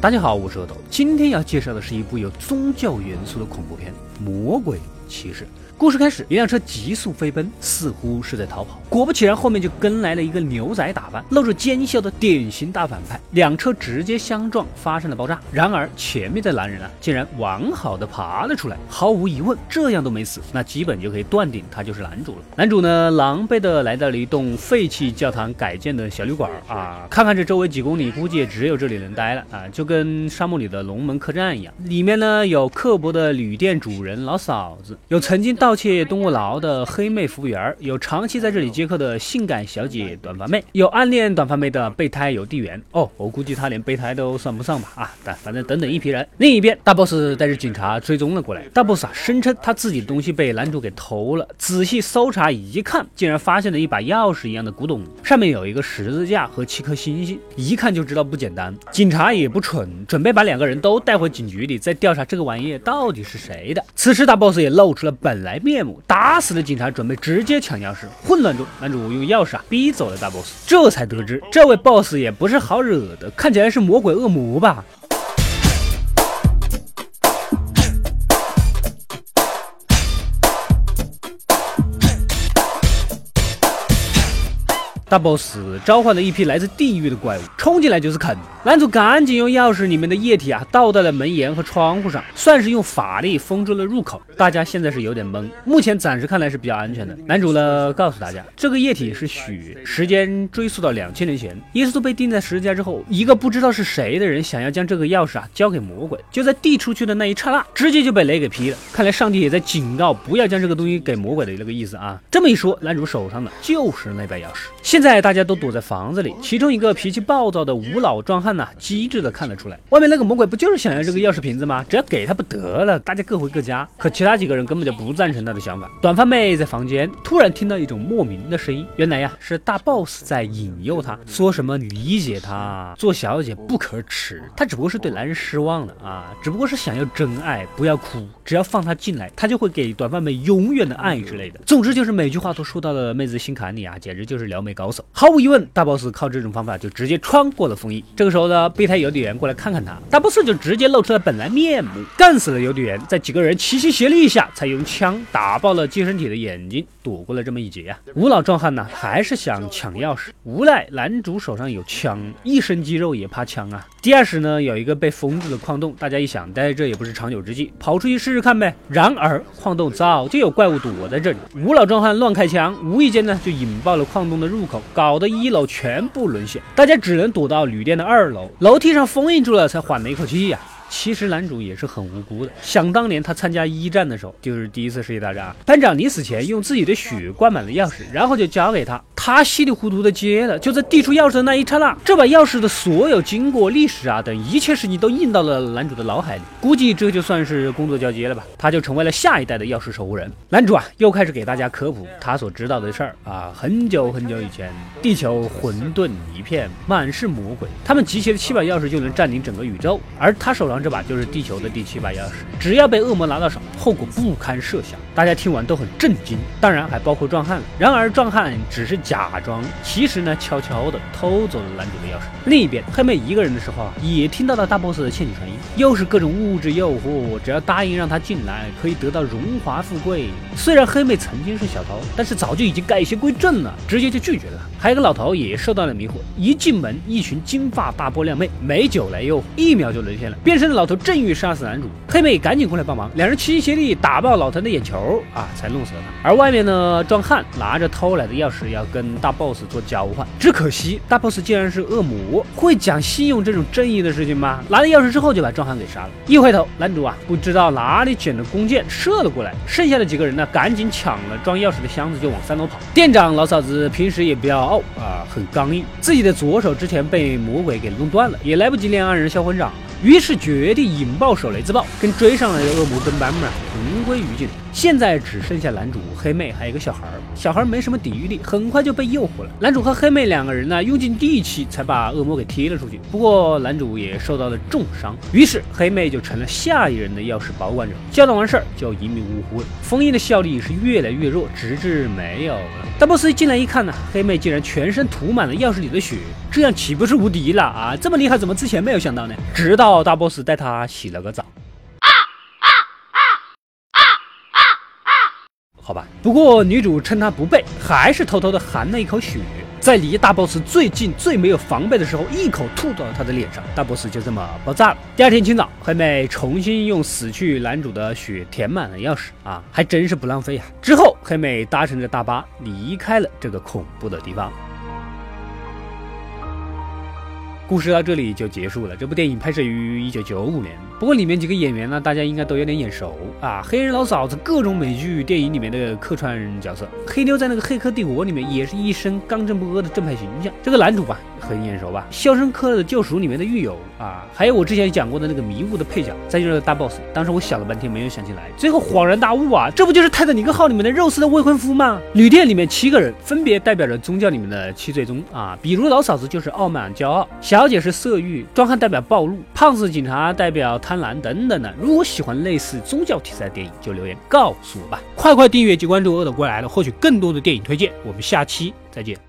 大家好，我是阿斗，今天要介绍的是一部有宗教元素的恐怖片《魔鬼骑士》。故事开始，一辆车急速飞奔，似乎是在逃跑。果不其然，后面就跟来了一个牛仔打扮、露着奸笑的典型大反派。两车直接相撞，发生了爆炸。然而前面的男人啊，竟然完好的爬了出来。毫无疑问，这样都没死，那基本就可以断定他就是男主了。男主呢，狼狈的来到了一栋废弃教堂改建的小旅馆啊，看看这周围几公里，估计也只有这里能待了啊，就跟沙漠里的龙门客栈一样。里面呢，有刻薄的旅店主人老嫂子，有曾经到。盗窃动物牢的黑妹服务员，有长期在这里接客的性感小姐短发妹，有暗恋短发妹的备胎邮递员。哦，我估计他连备胎都算不上吧？啊，但反正等等一批人。另一边，大 boss 带着警察追踪了过来。大 boss 啊，声称他自己的东西被男主给偷了。仔细搜查一看，竟然发现了一把钥匙一样的古董，上面有一个十字架和七颗星星，一看就知道不简单。警察也不蠢，准备把两个人都带回警局里，再调查这个玩意到底是谁的。此时，大 boss 也露出了本来。面目打死了警察，准备直接抢钥匙。混乱中，男主用钥匙啊逼走了大 boss，这才得知这位 boss 也不是好惹的，看起来是魔鬼恶魔吧。大 boss 召唤了一批来自地狱的怪物，冲进来就是啃。男主赶紧用钥匙里面的液体啊倒在了门檐和窗户上，算是用法力封住了入口。大家现在是有点懵，目前暂时看来是比较安全的。男主呢告诉大家，这个液体是血，时间追溯到两千年前，耶稣被钉在十字架之后，一个不知道是谁的人想要将这个钥匙啊交给魔鬼，就在递出去的那一刹那，直接就被雷给劈了。看来上帝也在警告不要将这个东西给魔鬼的那个意思啊。这么一说，男主手上的就是那把钥匙。现在大家都躲在房子里，其中一个脾气暴躁的吴老壮汉呢，机智的看得出来，外面那个魔鬼不就是想要这个钥匙瓶子吗？只要给他不得了。大家各回各家。可其他几个人根本就不赞成他的想法。短发妹在房间突然听到一种莫名的声音，原来呀是大 boss 在引诱她，说什么理解她，做小姐不可耻。她只不过是对男人失望了啊，只不过是想要真爱，不要哭，只要放她进来，她就会给短发妹永远的爱之类的。总之就是每句话都说到了妹子心坎里啊，简直就是撩妹高手。毫无疑问，大 boss 靠这种方法就直接穿过了封印。这个时候呢，备胎邮递员过来看看他，大 boss 就直接露出了本来面目，干死了邮递员，在几个人齐心协力下，才用枪打爆了寄生体的眼睛，躲过了这么一劫啊。吴老壮汉呢，还是想 抢钥匙，无奈男主手上有枪，一身肌肉也怕枪啊。地下室呢有一个被封住的矿洞，大家一想待在这也不是长久之计，跑出去试试看呗。然而矿洞早就有怪物躲在这里，吴老壮汉乱开枪，无意间呢就引爆了矿洞的入口。搞得一楼全部沦陷，大家只能躲到旅店的二楼，楼梯上封印住了，才缓了一口气呀。其实男主也是很无辜的。想当年他参加一战的时候，就是第一次世界大战，班长临死前用自己的血灌满了钥匙，然后就交给他，他稀里糊涂的接了。就在递出钥匙的那一刹那，这把钥匙的所有经过、历史啊等一切事情都印到了男主的脑海里。估计这就算是工作交接了吧，他就成为了下一代的钥匙守护人。男主啊，又开始给大家科普他所知道的事儿啊。很久很久以前，地球混沌一片，满是魔鬼，他们集齐了七把钥匙就能占领整个宇宙，而他手上。这把就是地球的第七把钥匙，只要被恶魔拿到手，后果不堪设想。大家听完都很震惊，当然还包括壮汉。然而壮汉只是假装，其实呢，悄悄的偷走了男主的钥匙。另一边，黑妹一个人的时候啊，也听到了大 boss 的窃取传音，又是各种物质诱惑，只要答应让他进来，可以得到荣华富贵。虽然黑妹曾经是小偷，但是早就已经改邪归正了，直接就拒绝了。还有个老头也受到了迷惑，一进门，一群金发大波靓妹，美酒来诱惑，一秒就沦陷了，变身的。老头正欲杀死男主，黑妹赶紧过来帮忙，两人齐心协力打爆老头的眼球啊，才弄死了他。而外面呢，壮汉拿着偷来的钥匙要跟跟大 boss 做交换，只可惜大 boss 竟然是恶魔，会讲信用这种正义的事情吗？拿了钥匙之后就把壮汉给杀了。一回头，男主啊不知道哪里捡的弓箭射了过来，剩下的几个人呢赶紧抢了装钥匙的箱子就往三楼跑。店长老嫂子平时也比较傲啊，很刚硬，自己的左手之前被魔鬼给弄断了，也来不及练二人销魂掌。于是决定引爆手雷自爆，跟追上来的恶魔跟班们同归于尽。现在只剩下男主、黑妹还有一个小孩儿，小孩儿没什么抵御力，很快就被诱惑了。男主和黑妹两个人呢，用尽力气才把恶魔给踢了出去。不过男主也受到了重伤，于是黑妹就成了下一任的钥匙保管者。交代完事儿就一命呜呼了。封印的效力是越来越弱，直至没有了。大 boss 进来一看呢，黑妹竟然全身涂满了钥匙里的血，这样岂不是无敌了啊？这么厉害，怎么之前没有想到呢？直到大 boss 带他洗了个澡。好吧，不过女主趁他不备，还是偷偷的含了一口血，在离大 boss 最近、最没有防备的时候，一口吐到了他的脸上，大 boss 就这么爆炸了。第二天清早，黑妹重新用死去男主的血填满了钥匙啊，还真是不浪费啊。之后，黑妹搭乘着大巴离开了这个恐怖的地方。故事到这里就结束了。这部电影拍摄于一九九五年，不过里面几个演员呢，大家应该都有点眼熟啊。黑人老嫂子，各种美剧、电影里面的客串角色。黑妞在那个《黑客帝国》里面也是一身刚正不阿的正派形象。这个男主吧，很眼熟吧，《肖申克的救赎》里面的狱友啊，还有我之前讲过的那个迷雾的配角，再就是大 boss。当时我想了半天没有想起来，最后恍然大悟啊，这不就是《泰坦尼克号》里面的肉丝的未婚夫吗？旅店里面七个人，分别代表着宗教里面的七罪宗啊，比如老嫂子就是傲慢骄傲。小。姐是色欲，壮汉代表暴露，胖子警察代表贪婪等等的。如果喜欢类似宗教题材的电影，就留言告诉我吧。快快订阅及关注恶的过来了，获取更多的电影推荐。我们下期再见。